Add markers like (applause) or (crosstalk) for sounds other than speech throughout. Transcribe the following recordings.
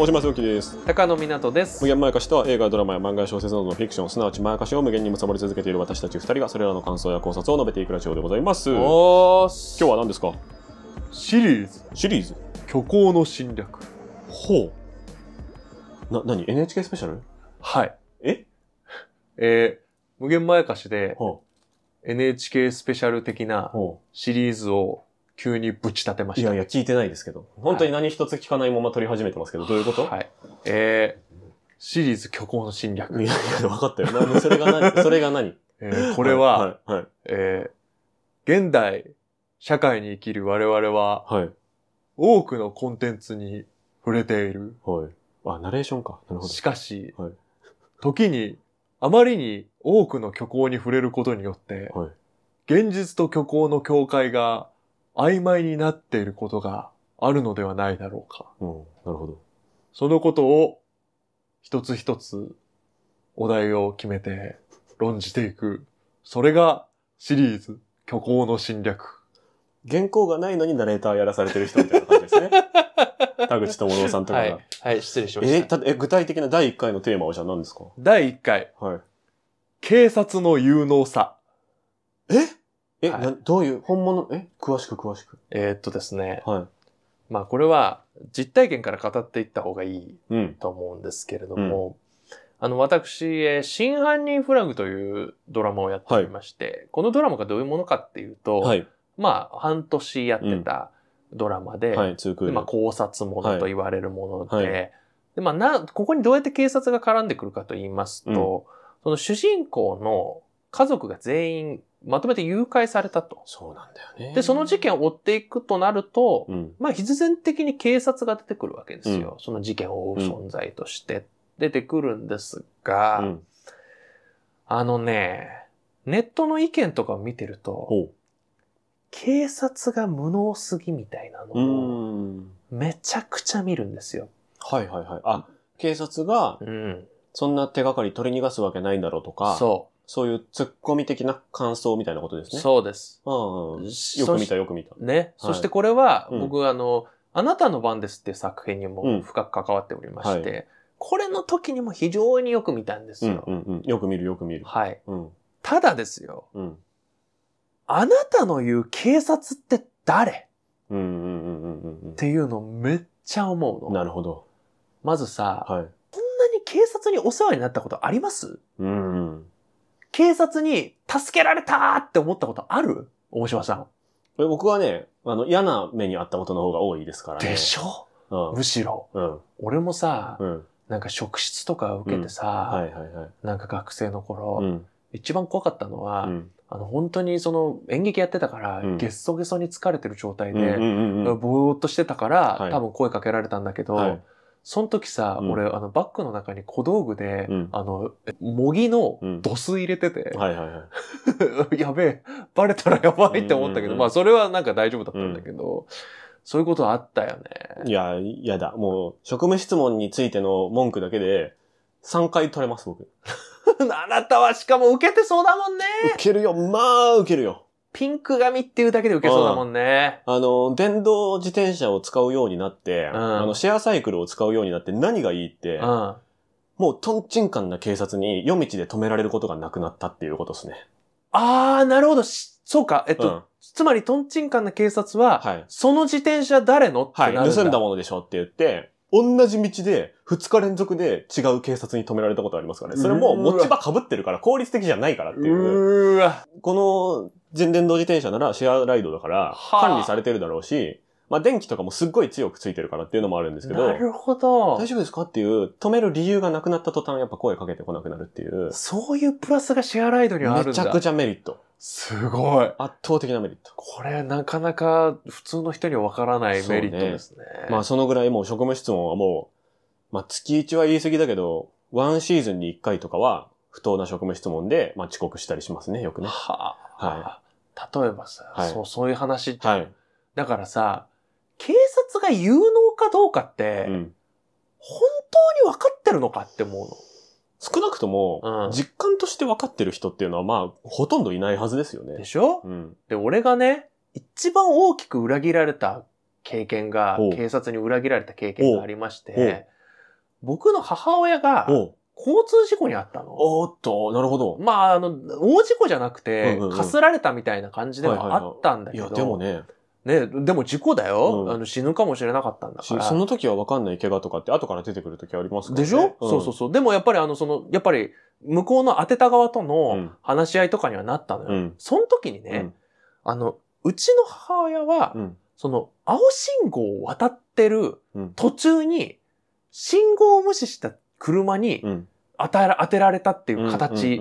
大島聡樹です。高野湊です。無限まやかしとは映画ドラマや漫画や小説などのフィクションすなわちまやかしを無限に貪り続けている私たち二人がそれらの感想や考察を述べていくラジオでございます。今日は何ですか？シリーズ。シリーズ。虚構の侵略。ほう。な何？NHK スペシャル？はい。え？えー、無限まやかしでほ NHK スペシャル的うなほシリーズを急にぶち立てました。ういやいや聞いてないですけど。本当に何一つ聞かないまま撮り始めてますけどどういうこと、はい。えー、シリーズ虚構の侵略。い、やいや分かったよ。なそれが何？(laughs) それが何？えーこれは、はいはい。えー、現代社会に生きる我々ははい。多くのコンテンツに触れている。はい。あナレーションか。なるほど。しかし、はい。時にあまりに多くの虚構に触れることによって、はい。現実と虚構の境界が曖昧になっていることがあるのではないだろうか。うんなるほどそのことを一つ一つお題を決めて論じていく。それがシリーズ虚構の侵略。原稿がないのにナレーターやらされてる人みたいな感じですね (laughs) 田口智郎さんとかが、はい。はい、失礼しまえした。たえ具体的な第1回のテーマはじゃあ何ですか？第1回、はい。警察の有能さ。え？え、はいなどういう、本物、え詳しく詳しく。えーっとですね。はまあこれは実体験から語っていった方がいいい。うん。と思うんですけれども、あの、私、えー真犯人フラグというドラマをやっておりまして、このドラマがどういうものかっていうと、はい。まあ、半年やってたドラマで、はい、ツークール。でまあ、考察ものと言われるもので、はいで、まあ、な、ここにどうやって警察が絡んでくるかと言いますと、その主人公の家族が全員まとめて誘拐されたと。そうなんだよね。で、その事件を追っていくとなると、うん。まあ、必然的に警察が出てくるわけですよ。その事件を追う存在として出てくるんですが、うん。あのね、ネットの意見とかを見てると、ほ警察が無能すぎみたいなう。うのを。めちゃくちゃ見るんですよ。はいはいはい。あ、警察が、うん。そんな手がかり取り逃がすわけないんだろうとか、そそういう突っ込み的な感想みたいなことですう。ね。そうです。うんうん。よそく見たよく見た。ね。そしてこれは、うん僕、あの、あなたの番ですっていう作品にうんも深く関わっておりまして、はこれの時にも非常によく見たんですうんよ。うんうん。よく見るよく見る。はい。うん。ただですよ、うん。あなたの言う警察って誰？うんうんうんうんうんっていうのめっちゃ思ううん。の。なるほど。まずさ、はい。そんなに警察にお世話になったことあります？うんうん。警察に助けられたって思ったことある？大島さえ僕はね、あの、嫌な目にあったことの方が多いですからん。ね。でしょ？ょむしろ。うん。俺もさ、うん。なんか職質とか受けてさ、はいはいはい。なんか学生の頃、うん。一番怖かったのは、うん。あの本当にその演劇やってたから、うんゲッソゲソに疲れてる状態で、うんうんうんうん。ぼーっとしてたから、はい多分声かけられたんだけど、はいその時さ、うん俺、あの、バッグの中に小道具で、うんあの、模擬のうんドス入れてて、はいはいはい。(laughs) やべえ、バレたらやばいって思ったけど、うんうんうんまあ、それはなんか大丈夫だったんだけど、そういうことはあったよね。いや、嫌だ。もう、職務質問についての文句だけで、3回取れます、僕。(laughs) あなたはしかも受けてそうだもんね。受けるよ。まあ、受けるよ。ピンク髪っていうだけで受けそうだもんね。あの、電動自転車を使うようになって、んあの、シェアサイクルを使うようになって何がいいって、うん。もう、トンチンカンな警察に夜道で止められることがなくなったっていうことですね。あー、なるほど。しそうか。えっと、うんつまり、トンチンカンな警察は、はい。その自転車誰のっては。ないるんだ。盗んだものでしょって言って、同じ道で2日連続で違う警察に止められたことありますからね。それも持ち場被ってるから効率的じゃないからっていう。う。この全電動自転車ならシェアライドだからはあ管理されてるだろうし、まあ電気とかもすっごい強くついてるからっていうのもあるんですけど、なるほど大。丈夫ですかっていう止める理由がなくなった途端やっぱ声かけてこなくなるっていう、そういうプラスがシェアライドにはあるんだ。めちゃくちゃメリット。すごい。圧倒的なメリット。これ、なかなか普通の人にはわからないメリットですね。まあそのぐらいもう職務質問はもう、まあ月1は言い過ぎだけど、ワンシーズンに1回とかは不当な職務質問で、まあ遅刻したりしますね、よくね。はあ、は例えばさ、はいそう、そういう話じゃんはい。だからさ、警察が有能かどうかって、うん。本当に分かってるのかって思うの。少なくとも、うん実感として分かってる人っていうのは、まあ、ほとんどいないはずですよね。でしょ？うん。で、俺がね、一番大きく裏切られた経験が警察に裏切られた経験がありまして、僕の母親が交通事故にあったの。おーっと、なるほど。まあ、あの、大事故じゃなくてうんうんう、んかすられたみたいな感じではあったんだけど。いや、でもね、ね、でも事故だよ。うんあの死ぬかもしれなかったんだから。しその時は分かんない怪我とかって後から出てくる時ありますからね。でしょ、そうそうそう。でもやっぱりあの、その、やっぱり、向こうの当てた側とうのん話し合いとかにはなったのよ。うんその時にね、うんあの、うちの母親は、うん。その、青信号を渡ってるうん。途中に、信号を無視した車にうん。当てら当てられたっていう形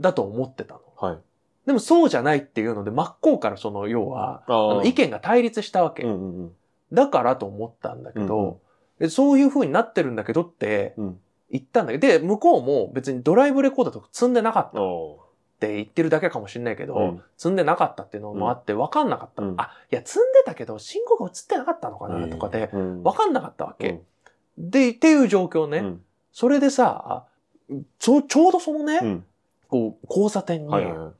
だと思ってたの。はい。でもそうじゃないっていうので、真っ向からその、要は、意見が対立したわけ。うんうんうん。だからと思ったんだけど、うんうんえそういう風になってるんだけどってうん言ったんだけど、で、向こうも別にドライブレコーダーとか積んでなかったっおて言ってるだけかもしれないけど、うん積んでなかったっていうのもあって分かんなかった。うんあ、いや、積んでたけど信号が映ってなかったのかなとかで、うん分かんなかったわけ。で、っていう状況ね。うんそれでさ、ちょ、ちょうどそのね、うん。こう、交差点に、はいはいはい。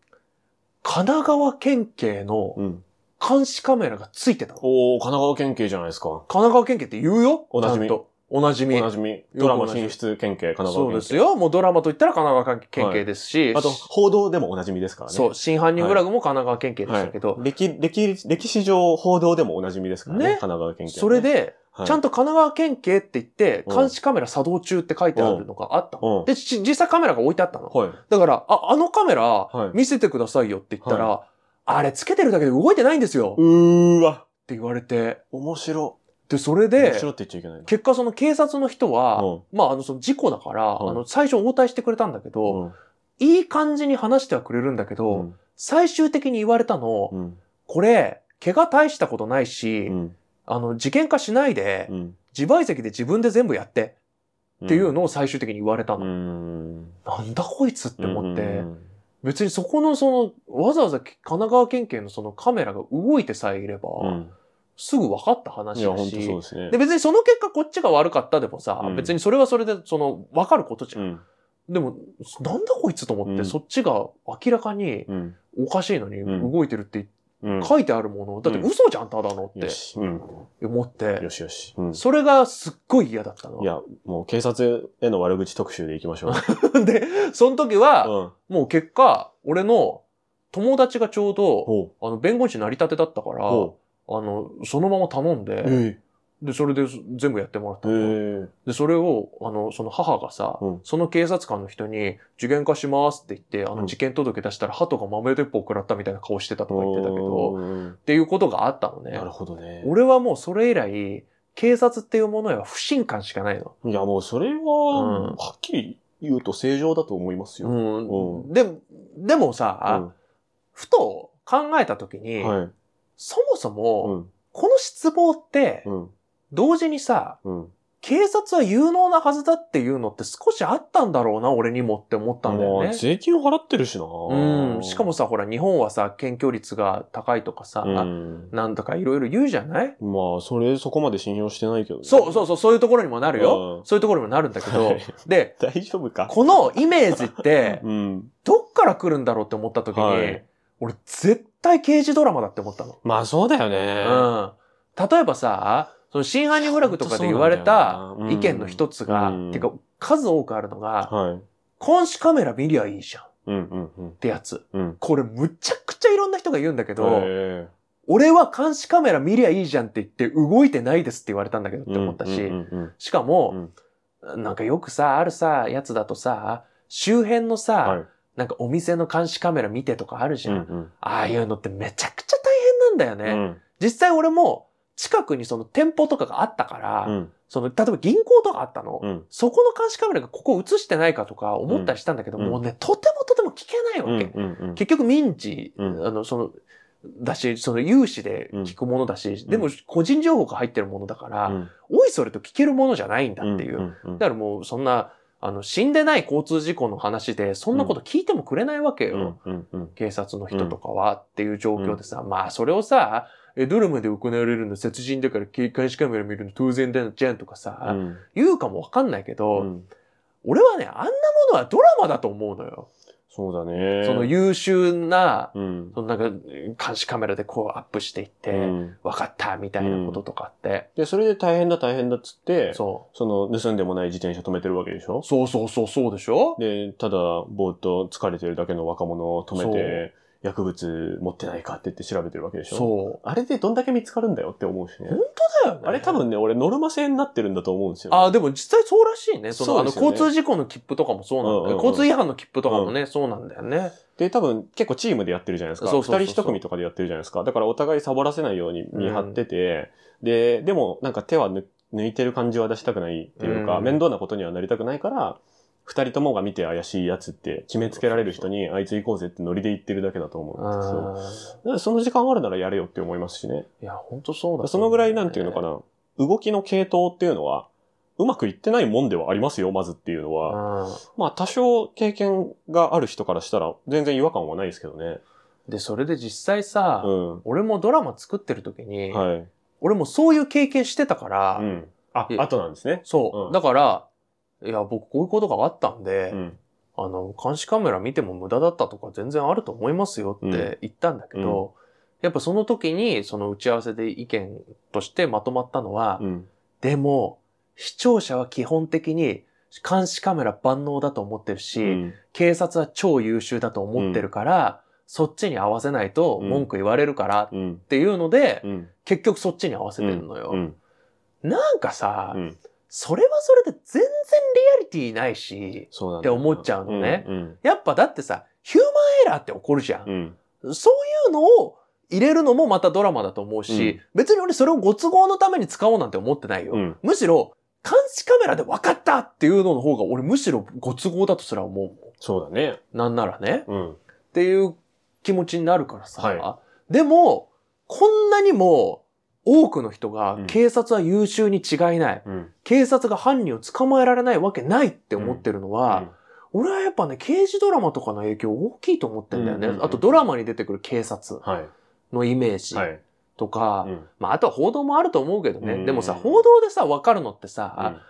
神奈川県警のうん。監視カメラがついてたの。おー、神奈川県警じゃないですか。神奈川県警って言うよおなじみおなじみ。おなじみ。ドラマ進出県警、神奈川県警。そうです。よ。もうドラマと言ったら神奈川県警ですし、あと、報道でもおなじみですからね。そう、真犯人フラグも神奈川県警でしたけど、はい、歴、歴、歴史上報道でもおなじみですからね。ね神奈川県警、それ、で、はいちゃんと神奈川県警って言って、うん監視カメラ作動中って書いてあるのがあったで、ち実際カメラが置いてあったの。はい。だから、あ、あのカメラはい見せてくださいよって言ったら、あれつけてるだけで動いてないんですようっーわ。て言われて、面白。で、それ面で。結果その警察の人は、うんまあ、あの、その事故だから、うんあの、最初応対してくれたんだけど、うんいい感じに話してはくれるんだけど、うん最終的に言われたの、うん。これ、怪我大したことないし、うん。あの、事件化しないで、うん。自賠責で自分で全部やってっていうのを最終的に言われたうの。ん。なんだこいつって思って、うん別にそこのその、わざわざ神奈川県警のそのカメラが動いてさえいれば、うん。すぐ分かった話だしで、すね。で別にその結果こっちが悪かったでもさ、うん別にそれはそれでその分かることじゃん。うん。でも、なんだこいつと思って、うんそっちが明らかにうん。おかしいのにうん動いてるってうん。書いてあるもの、だって嘘じゃん、ただのって。思ってよ、しよし。うん。それがすっごい嫌だったの。いや、もう警察への悪口特集でいきましょう。(laughs) で、その時は、うん。もう結果、俺の友達がちょうど、ほあの、弁護士成り立てだったから、あの、そのまま頼んで、で、それで全部やってもらったえ。えの。え。で、それを、あの、その母がさ、うんその警察官の人に、受験化しますって言って、あの、うん事件届出したら、鳩が豆鉄砲食らったみたいな顔してたとか言ってたけど、うんっていうことがあったのねな。るほどね。俺はもうそれ以来、警察っていうものへは不信感しかないの。いや、もうそれは、んはっきり言うと正常だと思いますよ。うん。うでも、でもさ、ふと考えた時に、うんはい。そもそも、うん。この失望って、うん。同時にさ、うん。警察は有能なはずだっていうのって少しあったんだろうな、俺にもって思ったんだよまあ、ね。税金を払ってるしな。うん。しかもさ、ほら、日本はさ、検挙率が高いとかさ、うん。なんとかいろいろ言うじゃない？まあ、それ、そこまで信用してないけどねそうそうそう、そういうところにもなるよ。うんそういうところにもなるんだけど、はいで、大丈夫か？このイメージって、(laughs) うん。どっから来るんだろうって思った時に、はい俺絶対刑事ドラマだって思ったの。まあ、そうだよね。うん。例えばさ、その真犯人フラグとかで言われた意見の一つが、うんてか数多くあるのが、はい。監視カメラ見りゃいいじゃんっうんうんうん。てやつ。うん。これむちゃくちゃいろんな人が言うんだけど、へ俺は監視カメラ見りゃいいじゃんって言って動いてないですって言われたんだけどっえて思ったし、しかも、なんかよくさ、あるさ、やつだとさ、周辺のさ、はい。なんかお店の監視カメラ見てとかあるじゃん。うんああいうのってめちゃくちゃ大変なんだよね。うん。実際俺も近くにその店舗とかがあったから、うん。その、例えば銀行とかあったの。うん。そこの監視カメラがここ映してないかとか思ったりしたんだけど、うんもうね、とてもとても聞けないうん。わけ。うん。うん。結局民事、うんあの、その、だし、その有志で聞くものだし、でも個人情報が入ってるものだから、うんおいそれと聞けるものじゃないんだっていう。んうんだからもうそんな、あの、死んでない交通事故の話で、そんなこと聞いてもくれないわけよ。うんうんうん警察の人とかはっていう状況でさ、まあそれをさ、え、ドラマで行われるの殺人だから警監視カメラ見るの当然だじゃんとかさ、うん言うかもわかんないけど、うん俺はね、あんなものはドラマだと思うのよ。そうだね。その優秀な、うん。そのなんか、監視カメラでこうアップしていって、うん分かったみたいなこととかって。で、それで大変だ大変だっつって、そその盗んでもない自転車止めてるわけでしょ？う。そうそうそうそうでしょ？で、ただ、ぼーっと疲れてるだけの若者を止めて、薬物持ってないかって言って調べてるわけでしょ？そう。あれでどんだけ見つかるんだよって思うしね本。当だよね。あれ多分ね、俺ノルマ制になってるんだと思うんですよ、ね。ああ、でも実際そうらしいね。その、あの、そうですよね交通事故の切符とかもそうなんだよ。うんうんうん交通違反の切符とかもね、そうなんだよね。で、多分結構チームでやってるじゃないですか。そうそう二人一組とかでやってるじゃないですか。だからお互いサボらせないように見張ってて、で、でもなんか手は抜抜いてる感じは出したくないっていうか、うん面倒なことにはなりたくないから、二人ともが見て怪しいやつって決めつけられる人にあいつ行こうぜってノリで言ってるだけだと思うんですよ。あだからその時間あるならやれよって思いますしね。ーいや、本当そうだ、そのぐらいなんていうのか。な、動きの系統っていうのは、うまくいってないもんではありますよ、まずっていうのは。うんまあ多少経験がある人からしたら全然違和感はないですけどね。で、それで実際さ、うん。俺もドラマ作ってる時に、はい。俺もそういう経験してたから、うん。あえ、後なんですね。そう、うんだから、いや、僕こういうことがあったんで、うん。あの、監視カメラ見ても無駄だったとか全然あると思いますよって言ったんだけど、やっぱその時にその打ち合わせで意見としてまとまったのは、うん。でも、視聴者は基本的に監視カメラ万能だと思ってるし、うん警察は超優秀だと思ってるから、そっちに合わせないと文句言われるからっうん。ていうので、うん。結局そっちに合わせてるのよ。うん。なんかさ、うん。それはそれで全然リアリティないし、って思っちゃうのねうん。やっぱだってさ、ヒューマンエラーって起こるじゃん。うん。そういうのを入れるのもまたドラマだと思うし、うん別に俺それをご都合のために使おうなんて思ってないよ。うんむしろ、監視カメラで分かったっていうのの方が俺むしろご都合だとすら思うもん。そうだね。なんならね。うん。っていう気持ちになるからさ。はでも、こんなにも多くの人がうん警察は優秀に違いない。うん。警察が犯人を捕まえられないわけないって思ってるのは、うん俺はやっぱね、刑事ドラマとかの影響大きいと思ってんだよね。うんうんうんあとドラマに出てくる警察はい。のイメージはい。とか、うんまああとは報道もあると思うけどね。うんでもさ、報道でさ、わかるのってさ、うん捕まっ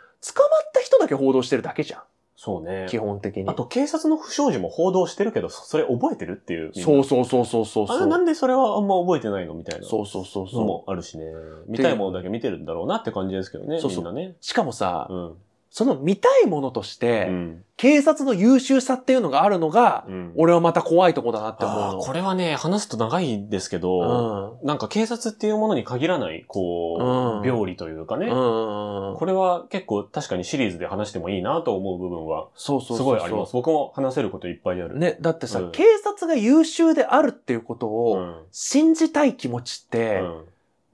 た人だけ報道してるだけじゃん。そうね。基本的に。あと、警察の不祥事も報道してるけど、それ覚えてるっていう。そうそうそうそうそうあれなんでそれはあんま覚えてないのみたいな。そうそうそうのそもあるしね。見たいものだけ見てるんだろうなって感じですけどね。そうそうみんなね。う。しかもさ、うん。その見たいものとして、うん。警察の優秀さっていうのがあるのが、うん。俺はまた怖いとこだなって思うこれはね、話すと長いですけど、なんか警察っていうものに限らない、こう、うん病理というかね。うん。うんうん。これは結構確かにシリーズで話してもいいなと思う部分は、そうそうそうそう。すごいあります。僕も話せることいっぱいある。ね、だってさ、うん警察が優秀であるっていうことうをん。信じたい気持ちって、うん。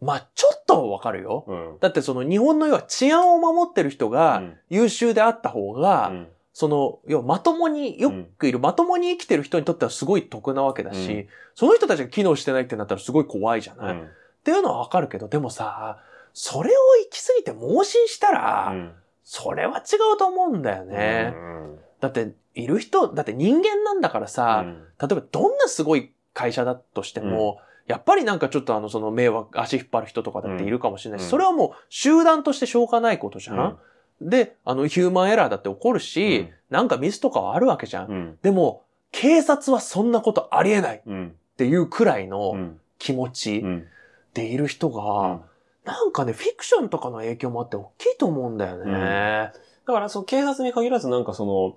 まあちょっとはわかるよ。うん。だってその日本の要は治安を守ってる人がうん。優秀であった方が、うん。その、要はまともによくいる、まともに生きてる人にとってはすごい得なわけだし、うん。その人たちが機能してないってなったらすごい怖いじゃない、っうん。ていうのはわかるけど、でもさ、それを行き過ぎて盲信したら、うん。それは違うと思うんだよね。うん。だって、いる人、だって人間なんだからさ、うん。例えばどんなすごい会社だとしても、やっぱりなんかちょっとあの、その迷惑、足引っ張る人とかだっているかもしれないし、うんそれはもう集団としてしょうがないことじゃん、で、あの、ヒューマンエラーだって起こるし、うんなんかミスとかはあるわけじゃん。うん。でも、警察はそんなことありえないっうん。ていうくらいのうん。気持ちうん。でいる人が、なんかね、フィクションとかの影響もあって大きいと思うんだよね。だから、その警察に限らずなんかその、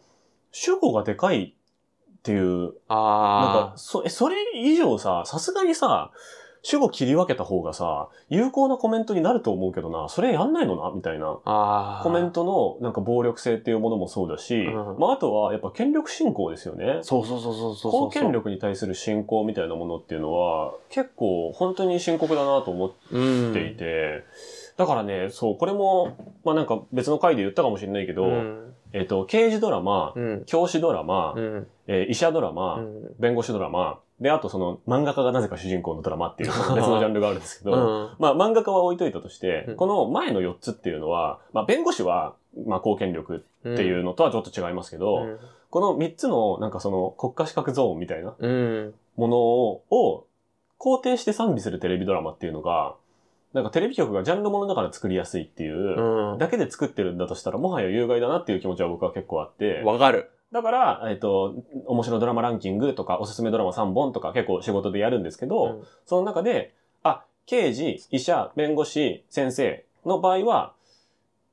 主語がでかいっていう、なんあか、そ、え、それ以上さ、さすがにさ、主語切り分けた方がさ、有効なコメントになると思うけどな、それやんないのなみたいな。あ。ああ。コメントのなんか暴力性っていうものもそうだし、うんまああとはやっぱ権力信仰ですよね。そうそうそうそうそうそう。公権力に対する信仰みたいなものっていうのは結構本当に深刻だなと思っうん。ていて、だからね、そう、これも、まあなんか別の回で言ったかもしれないけど、うん。えっ、と、刑事ドラマ、うん。教師ドラマ、うん。えー医者ドラマ、うん。弁護士ドラマ、で、あとその漫画家がなぜか主人公のドラマっていう別のジャンルがあるんですけど、うん。まあ漫画家は置いといたとして、うんこの前の4つっていうのは、まあ弁護士は、まあ公権力っていうのとはちょっと違いますけど、うん。この3つのなんかその国家資格ゾーンみたいなうん。ものをを肯定して賛美するテレビドラマっていうのが、なんかテレビ局がジャンルものだから作りやすいっていう、うん。だけで作ってるんだとしたら、もはや有害だなっていう気持ちは僕は結構あって。わかる。だから、えっ、と、面白ドラマランキングとか、おすすめドラマ3本とか結構仕事でやるんですけど、うんその中で、あ、刑事、医者、弁護士、先生の場合は、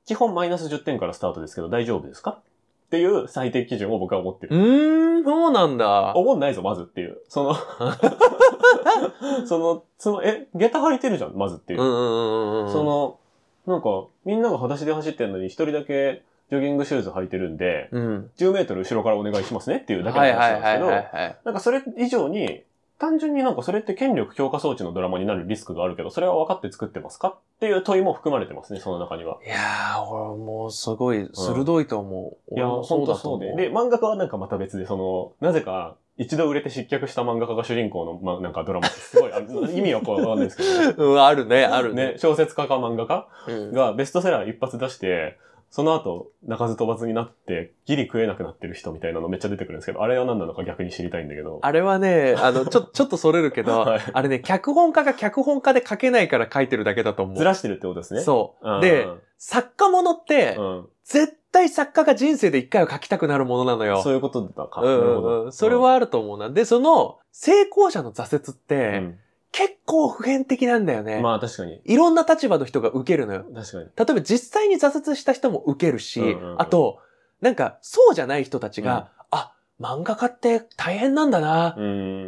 基本マイナス10点からスタートですけど大丈夫ですか？っていう最低基準を僕は思ってうる。ーん、そうなんだ。思んないぞ、まずっていう。その、(laughs) (laughs) その、その、え、下駄履いてるじゃん、まずっていうう。んうんうんうん。そ、の、なんか、みんなが裸足で走ってるのに一人だけジョギングシューズ履いてるんで、うん。10メートル後ろからお願いしますねっていうだけのはい話なんですけど。なんかそれ以上に、単純になんかそれって権力強化装置のドラマになるリスクがあるけど、それは分かって作ってますかっていう問いも含まれてますね、その中には。いやー、俺もうすごい鋭いと思う。いや、俺も本当と思そうで。で、漫画家はなんかまた別で、その、なぜか、一度売れて失脚した漫画家が主人公の、ま、なんかドラマってすごい、あの意味はこうわかんないですけど、ね、(laughs) うん、あるね、あるねね、。小説家か漫画家うんがベストセラー一発出して、その後、鳴かず飛ばずになって、ギリ食えなくなってる人みたいなのめっちゃ出てくるんですけど、あれは何なのか逆に知りたいんだけど。あれはね、あの、ちょ、(laughs) ちょっとそれるけど、はいあれね、脚本家が脚本家で書けないから書いてるだけだと思う。ずらしてるってことですね。そう。んで、作家ものって、うん。絶対作家が人生で一回は書きたくなるものなのよ。そういうことだか。うんうなるほどんうん。それ、はあると思うな。で、その、成功者の挫折っうて、ん結構普遍的なんだよね。まあ確かに。いろんな立場の人が受けるのよ。確かに。例えば実際に挫折した人も受けるし、うんうんうんあと、なんか、そうじゃない人たちが、あ、漫画家って大変なんだな。っ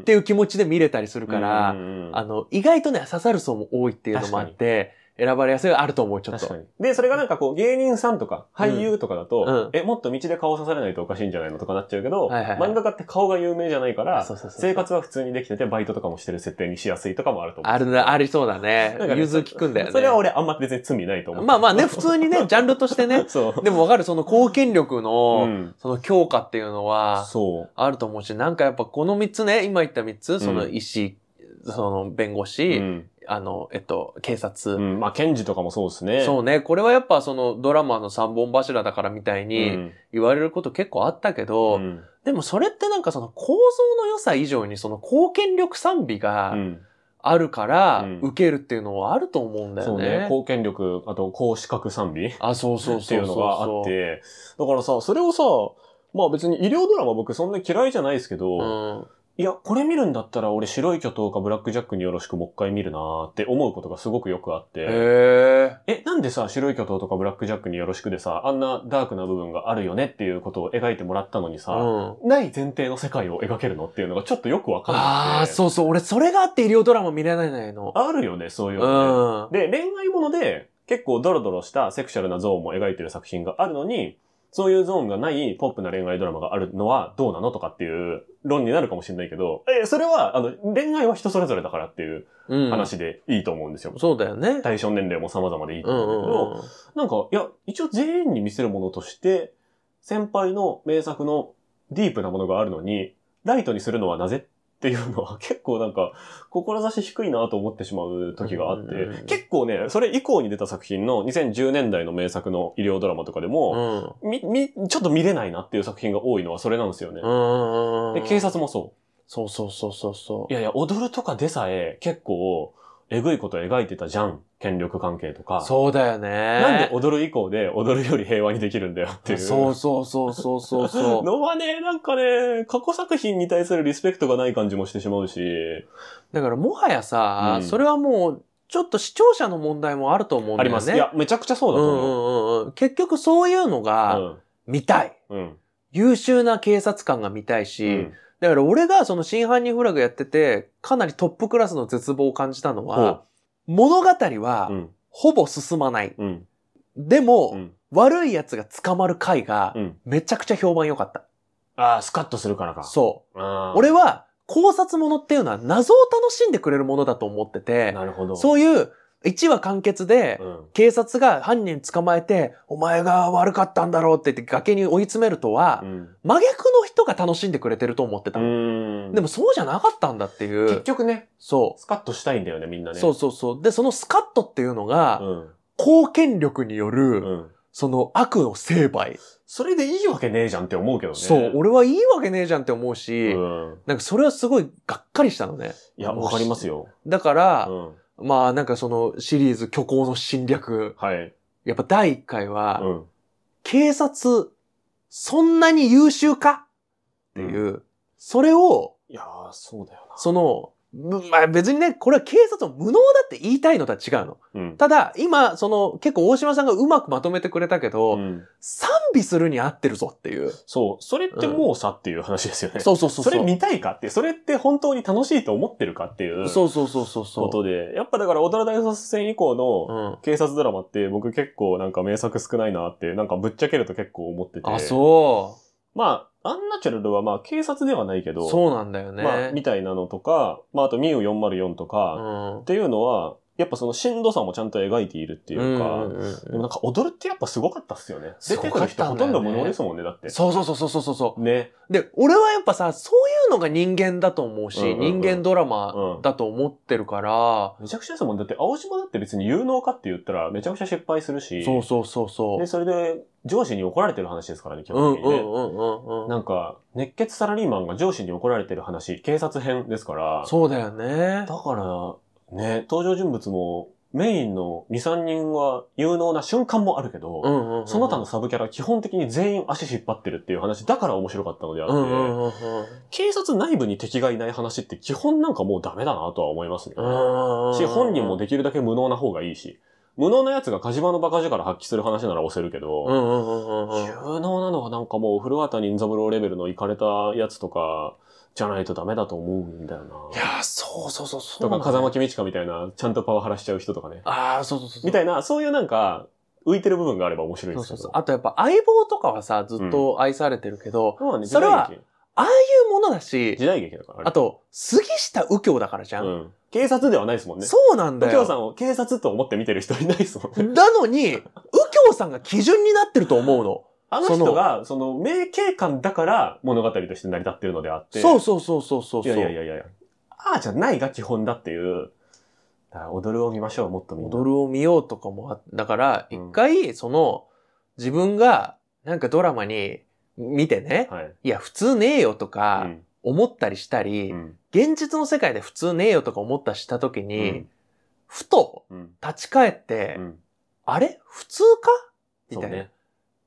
ていう気持ちで見れたりするから、うんうんうんあの、意外とね、刺さる層も多いっていうのもあって、選ばれやすいはあると思う、ちょっと。で、それがなんかこう、芸人さんとか、俳優とかだと、うんえ、もっと道で顔刺されないとおかしいんじゃないのとかなっちゃうけど、はいはいはい漫画家って顔が有名じゃないから、生活は普通にできてて、バイトとかもしてる設定にしやすいとかもあると思う。あるな、ありそうだねなんか。ね融通聞くんだよね。(laughs) それは俺あんま別に罪ないと思う。まあまあね、普通にね、(laughs) ジャンルとしてね。(laughs) そう。でもわかる、その貢献力の、うんその強化っていうのは、そう。あると思うし、なんかやっぱこの3つね、今言った3つ、そのうん医師、その弁護士、うん。あの、えっと、警察、うん。まあ、検事とかもそうですね。そうね、これはやっぱそのドラマの三本柱だからみたいにん言われること結構あったけど、うんでもそれってなんかその構造の良さ以上にその貢献力賛美がうんあるからうん受けるっていうのはあると思うんだよそうね。ね。貢献力、あと、高資格賛美あ、そうそうってそそういううのがあって、だからさ、それをさ、まあ別に医療ドラマ僕そんな嫌いじゃないですけど、うん。いや、これ見るんだったら俺白い巨頭かブラックジャックによろしくもう一回見るなーって思うことがすごくよくあって、へえ、なんでさ、白い巨頭とかブラックジャックによろしくでさ、あんなダークな部分があるよねっていうことを描いてもらったのにー。さ、うん。ない前提の世界を描けるのっていうのがちょっとよくわかんなくて。ああ、そうそう。俺それがあって医療ドラマ見れないの。あるよね、そういううのね。ん。で、恋愛もので結構ドロドロしたセクシャルなゾーンも描いてる作品があるのに、そういうゾーンがないポップな恋愛ドラマがあるのはどうなのとかっていう論になるかもしれないけど、え、それは、あの、恋愛は人それぞれだからっていううん。話でいいと思うんですよ。そうだよね。対象年齢も様々でいいとうん思うんだけど、うんなんか、いや、一応全員に見せるものとして、先輩の名作のディープなものがあるのに、ライトにするのはなぜっていうのは結構なんか、志低いなと思ってしまう時があって、結構ね、それ以降に出た作品の2010年代の名作の医療ドラマとかでも、うん。み、み、ちょっと見れないなっていう作品が多いのはそれなんですよね。うん。で、警察もそそうそうそうそうそうう。い。やいや、踊るとかでさえ結構、えぐいこと描いてたじゃん。権力関係とか。そうだよね。なんで踊る以降で踊るより平和にできるんだよっていう。そうそうそうそうそうそう。(laughs) のはね、なんかね、過去作品に対するリスペクトがない感じもしてしまうし。だからもはやさ、うんそれはもう、ちょっと視聴者の問題もあると思うんだよね。あります。いや、めちゃくちゃそうだと思う。うんうんうんうん。結局そういうのが見たい。うん。うん。優秀な警察官が見たいし、うんだから俺がその真犯人フラグやってて、かなりトップクラスの絶望を感じたのは、物語はうん。ほぼ進まない。うん。でも、うん。悪い奴が捕まる回がうん。めちゃくちゃ評判良かった。ああ、スカッとするからか。そう。俺は考察ものっていうのは謎を楽しんでくれるものだと思ってて、なるほど。そういう1話完結で、うん。警察が犯人捕まえて、お前が悪かったんだろうって言って崖に追い詰めるとはう、ん。真逆の人が楽しんでくれてると思ってた。でもそうじゃなかったんだってい結う。局ね、そスカッとしたいんだよね、みんなう。ね。そうそうそう。で、そのスカッとっていうのが、うん。貢献力にようる、ん。その悪の成敗。それでいいわけねえじゃんって思うけどね。そう。俺はいいわけねえじゃんって思うし、うん。なんかそれはすごいがっかりしたのね。いや、わかりますよ。だから、うん。まあなんかそのシリーズ虚構の侵略。はい。やっぱ第1回は、うん。警察、そんなに優秀か？っていう、それを、いやー、そうだよその、むまあ別にね、これは警察を無能だって言いたいのとは違うの。な。うん。ただ、今、その、結構大島さんがうまくまとめてくれたけど、うん賛美するに合ってるぞっていう。そう。それってもうさっていう話ですよね。そうそうそう。それ見たいかって、それって本当に楽しいと思ってるかっていうそうそうそうそうそう。ことで、やっぱだから、踊ら大捜査線以降のうん。警察ドラマって僕結構なんか名作少ないなって、なんかぶっちゃけると結構思ってて。あ、そまあ、アンナチュラルはまあ警察ではないけ。ど、そうなんだよね。まあ、みたいなのとか、まああとミュー404とか、うん。っていうのは、やっぱそのしんどさもちゃんと描いているっていうか、んんうんでもなんか踊るってやっぱすごかったっすよね。出てくる人ほとんど無能ですもんね、だって。そうそうそうそうそうそう。ね。で、俺はやっぱさ、そういうのが人間だと思うし、うんうんうん人間ドラマだと思ってるから、めちゃくちゃですもん。だって青島だって別に有能かって言ったらめちゃくちゃ失敗するし、そうそうそうそう。で、それで上司に怒られてる話ですからね、基うん本的にね。うんうんうんうん。なんか、熱血サラリーマンが上司に怒られてる話、警察編ですから、そうだよね。だから、ね、登場人物もメインの2、3人は有能な瞬間もあるけど、うんうんうん。その他のサブキャラ基本的に全員足引っ張ってるっていう話だから面白かったのであって、うんうんうん警察内部に敵がいない話って基本なんかもうダメだなとは思いますね。うん。し、本人もでできるだけ無能な方がいいし、無能な奴が火事場のバカ力発揮する話なら押せるけど、うんうんうんうんうん。有能なのはなんかもう古畑任三郎レベルのイカれたやつとか、じゃないとダメだと思うんだよな。いやー、そうそうそう、そうとか、風間公親みたいな、ちゃんとパワハラしちゃう人とかね。ああ、そうそうそう。みたいな、そういうなんか、浮いてる部分があれば面白いですけど。そうそうそう。あとやっぱ相棒とかはさ、ずっと愛されてるけど、まあねそれはああいうものだし、時代劇だから。あと、杉下右京だからじゃ。うんん。警察ではないですもんね。そうなんだよ。右京さんを警察と思って見てる人いないですもんね。なのに、右京さんが基準になってると思うの。あの人が、その、名警官だから物語として成り立ってるのであって。そうそうそうそうそう。いやいやいやいや。ああじゃないが基本だっていう。だから踊るを見ましょう、もっとみんな。踊るを見ようとかもあ、だから、うん一回、その、自分が、なんかドラマに見てね、はい。いや、普通ねえよとうか、ん。思ったりしたり、うん。現実の世界で普通ねえよとか思ったりした時に、うんふとうん。立ち返って、うん。あれ？普通か？みたいな、そうね。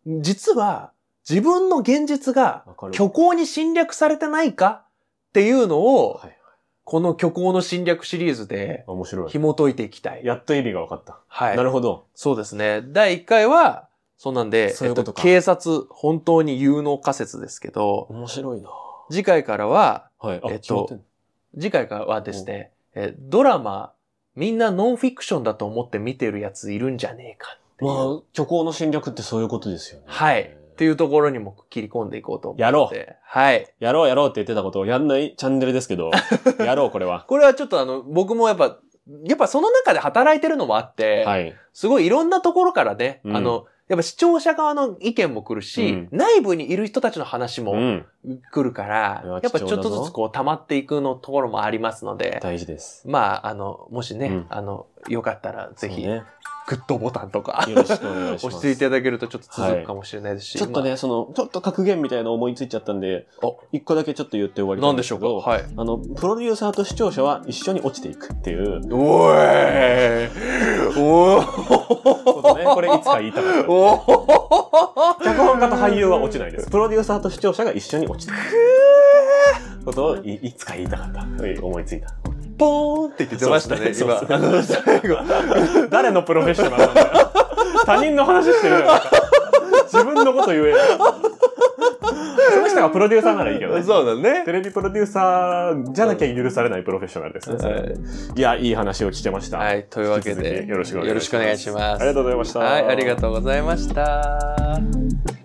実は、自分の現実が。虚構に侵略されてないか？っていうのを、はい。この虚構の侵略シリーズで面白い。紐解いていきたい。やっと意味が分かった。はい。なるほど。そうですね。第1回は、そうなんで、そういうこと警察、本当に有能仮説ですけど、面白いな次回からは、はい。あ、えっと決まってんの？次回からはですね、えドラマ、みんなノンフィクションだと思って見てるやついるんじゃねえかまあ、虚構の侵略ってそういうことですよね。はい。っていうところにも切り込んでいこうと思って。やろうはい。やろうやろうって言ってたことをやんないチャンネルですけど、(laughs) やろうこれは。これはちょっとあの、僕もやっぱ、やっぱその中で働いてるのもあって、はい。すごいいろんなところからね、うんあの、やっぱ視聴者側の意見も来るし、うん内部にいる人たちの話もうん。来るから、いややっぱちょっとずつこう溜まっていくのところもありますので、大事です。まあ、あの、もしね、うんあの、よかったらぜひ、ね。グッドボタンとか、よろしくお願いします。押していただけるとちょっと続くかもしれないですし、ちょっとね、その、ちょっと格言みたいなの思いついちゃったんで、お一個だけちょっと言って終わりまあ、なんでしょうかはい。あの、プロデューサーと視聴者は一緒に落ちていくっていうおーいおことね、これいつか言いたかった。お脚本家と俳優は落ちないです。プロデューサーと視聴者が一緒に落ちていくことをいいつか言いたかった。思いついた。ポーンって言ってましたね、今。そうそうあの、最後。(laughs) 誰のプロフェッショナルなんだよ。他人の話してる自分のこと言えよ。その人がプロデューサーならいいけどね。そうだねテ。レビプロデューサーじゃなきゃ許されないプロフェッショナルですね。はいいや、いい話を聞けました。はい、というわけで、きよろしくお願いしますよろしくお願いします。ありがとうございました。はい、ありがとうございました。